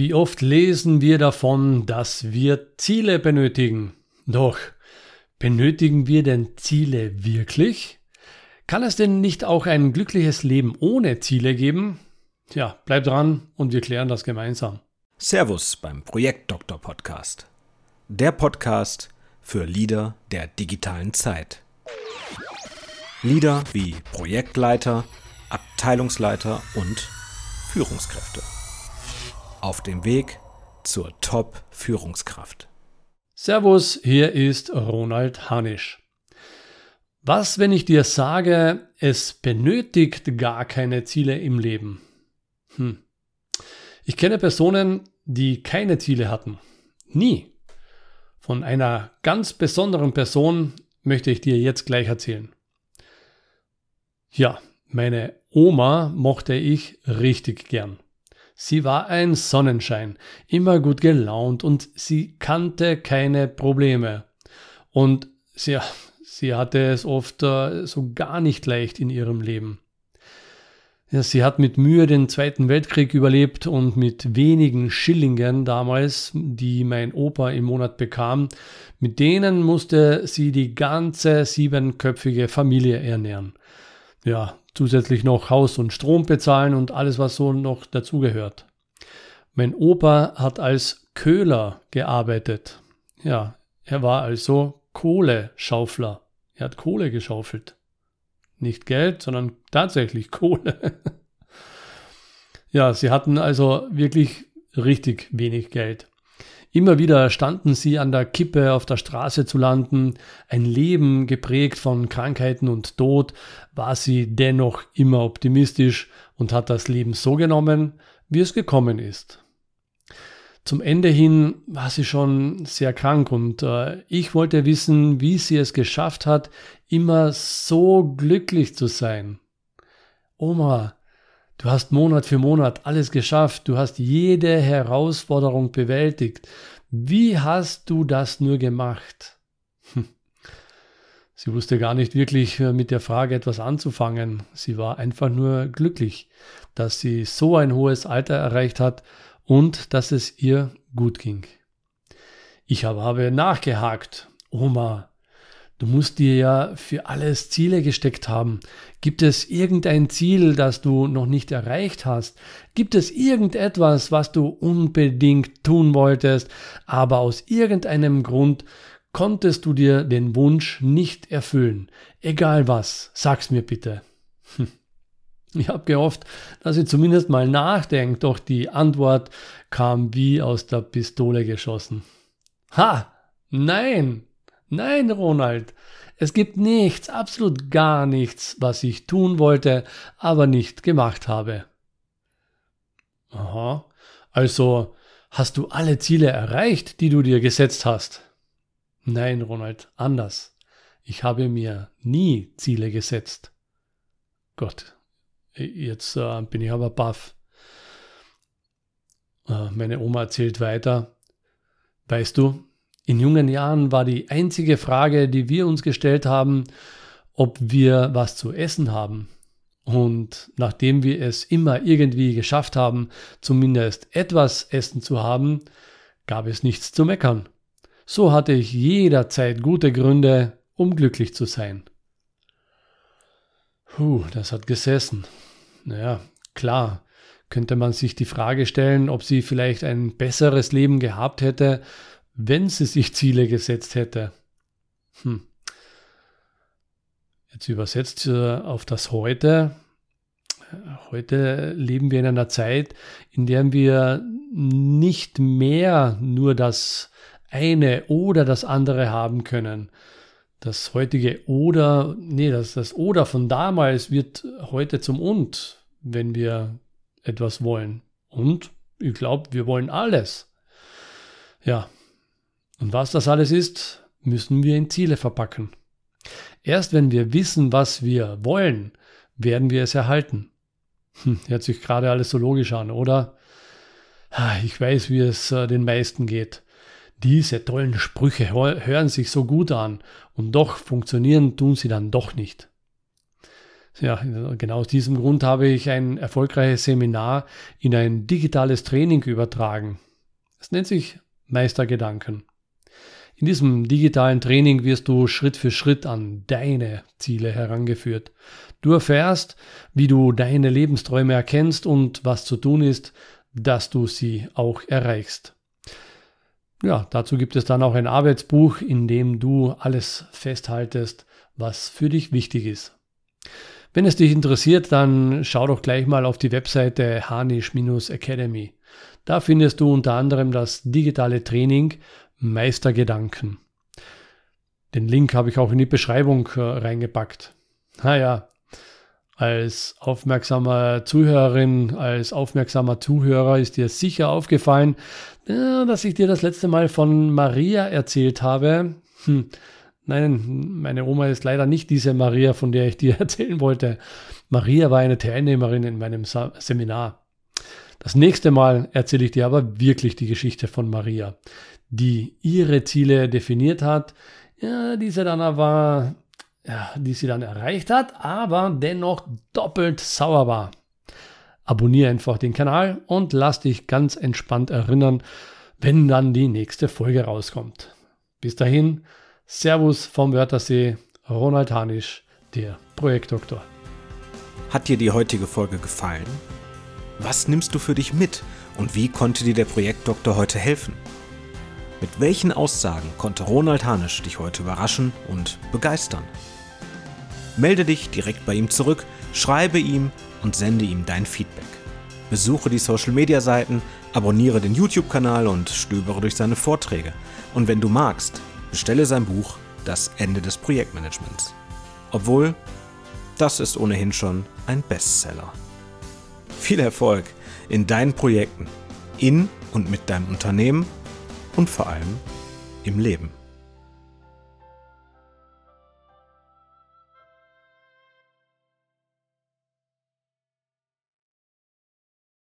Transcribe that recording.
Wie oft lesen wir davon, dass wir Ziele benötigen? Doch, benötigen wir denn Ziele wirklich? Kann es denn nicht auch ein glückliches Leben ohne Ziele geben? Tja, bleib dran und wir klären das gemeinsam. Servus beim Projekt Doktor Podcast. Der Podcast für Leader der digitalen Zeit. Leader wie Projektleiter, Abteilungsleiter und Führungskräfte auf dem Weg zur Top-Führungskraft. Servus, hier ist Ronald Hanisch. Was, wenn ich dir sage, es benötigt gar keine Ziele im Leben? Hm. Ich kenne Personen, die keine Ziele hatten. Nie. Von einer ganz besonderen Person möchte ich dir jetzt gleich erzählen. Ja, meine Oma mochte ich richtig gern. Sie war ein Sonnenschein, immer gut gelaunt und sie kannte keine Probleme. Und sie, sie hatte es oft äh, so gar nicht leicht in ihrem Leben. Ja, sie hat mit Mühe den Zweiten Weltkrieg überlebt und mit wenigen Schillingen damals, die mein Opa im Monat bekam, mit denen musste sie die ganze siebenköpfige Familie ernähren. Ja, zusätzlich noch Haus und Strom bezahlen und alles, was so noch dazugehört. Mein Opa hat als Köhler gearbeitet. Ja, er war also Kohleschaufler. Er hat Kohle geschaufelt. Nicht Geld, sondern tatsächlich Kohle. ja, sie hatten also wirklich richtig wenig Geld. Immer wieder standen sie an der Kippe, auf der Straße zu landen. Ein Leben geprägt von Krankheiten und Tod, war sie dennoch immer optimistisch und hat das Leben so genommen, wie es gekommen ist. Zum Ende hin war sie schon sehr krank und äh, ich wollte wissen, wie sie es geschafft hat, immer so glücklich zu sein. Oma, Du hast Monat für Monat alles geschafft, du hast jede Herausforderung bewältigt. Wie hast du das nur gemacht? Hm. Sie wusste gar nicht wirklich äh, mit der Frage etwas anzufangen. Sie war einfach nur glücklich, dass sie so ein hohes Alter erreicht hat und dass es ihr gut ging. Ich habe nachgehakt. Oma, Du musst dir ja für alles Ziele gesteckt haben. Gibt es irgendein Ziel, das du noch nicht erreicht hast? Gibt es irgendetwas, was du unbedingt tun wolltest, aber aus irgendeinem Grund konntest du dir den Wunsch nicht erfüllen? Egal was, sag's mir bitte. Hm. Ich habe gehofft, dass sie zumindest mal nachdenkt, doch die Antwort kam wie aus der Pistole geschossen. Ha! Nein! Nein, Ronald, es gibt nichts, absolut gar nichts, was ich tun wollte, aber nicht gemacht habe. Aha, also hast du alle Ziele erreicht, die du dir gesetzt hast? Nein, Ronald, anders. Ich habe mir nie Ziele gesetzt. Gott, jetzt äh, bin ich aber baff. Äh, meine Oma erzählt weiter. Weißt du, in jungen Jahren war die einzige Frage, die wir uns gestellt haben, ob wir was zu essen haben. Und nachdem wir es immer irgendwie geschafft haben, zumindest etwas Essen zu haben, gab es nichts zu meckern. So hatte ich jederzeit gute Gründe, um glücklich zu sein. Puh, das hat gesessen. Naja, klar, könnte man sich die Frage stellen, ob sie vielleicht ein besseres Leben gehabt hätte, wenn sie sich Ziele gesetzt hätte. Hm. Jetzt übersetzt äh, auf das Heute. Heute leben wir in einer Zeit, in der wir nicht mehr nur das eine oder das andere haben können. Das heutige oder, nee, das, das oder von damals wird heute zum und, wenn wir etwas wollen. Und ich glaube, wir wollen alles. Ja, und was das alles ist, müssen wir in Ziele verpacken. Erst wenn wir wissen, was wir wollen, werden wir es erhalten. Hm, hört sich gerade alles so logisch an, oder? Ich weiß, wie es äh, den meisten geht. Diese tollen Sprüche hören sich so gut an und doch funktionieren tun sie dann doch nicht. Ja, genau aus diesem Grund habe ich ein erfolgreiches Seminar in ein digitales Training übertragen. Es nennt sich Meistergedanken. In diesem digitalen Training wirst du Schritt für Schritt an deine Ziele herangeführt. Du erfährst, wie du deine Lebensträume erkennst und was zu tun ist, dass du sie auch erreichst. Ja, dazu gibt es dann auch ein Arbeitsbuch, in dem du alles festhaltest, was für dich wichtig ist. Wenn es dich interessiert, dann schau doch gleich mal auf die Webseite hanisch-academy. Da findest du unter anderem das digitale Training Meistergedanken. Den Link habe ich auch in die Beschreibung äh, reingepackt. Naja, als aufmerksamer Zuhörerin, als aufmerksamer Zuhörer ist dir sicher aufgefallen, äh, dass ich dir das letzte Mal von Maria erzählt habe. Hm, nein, meine Oma ist leider nicht diese Maria, von der ich dir erzählen wollte. Maria war eine Teilnehmerin in meinem Seminar. Das nächste Mal erzähle ich dir aber wirklich die Geschichte von Maria, die ihre Ziele definiert hat, ja, diese dann aber ja, die sie dann erreicht hat, aber dennoch doppelt sauer war. Abonniere einfach den Kanal und lass dich ganz entspannt erinnern, wenn dann die nächste Folge rauskommt. Bis dahin, Servus vom Wörthersee, Ronald Hanisch, der Projektdoktor. Hat dir die heutige Folge gefallen? Was nimmst du für dich mit und wie konnte dir der Projektdoktor heute helfen? Mit welchen Aussagen konnte Ronald Hanisch dich heute überraschen und begeistern? Melde dich direkt bei ihm zurück, schreibe ihm und sende ihm dein Feedback. Besuche die Social Media Seiten, abonniere den YouTube-Kanal und stöbere durch seine Vorträge. Und wenn du magst, bestelle sein Buch Das Ende des Projektmanagements. Obwohl, das ist ohnehin schon ein Bestseller. Viel Erfolg in deinen Projekten, in und mit deinem Unternehmen und vor allem im Leben.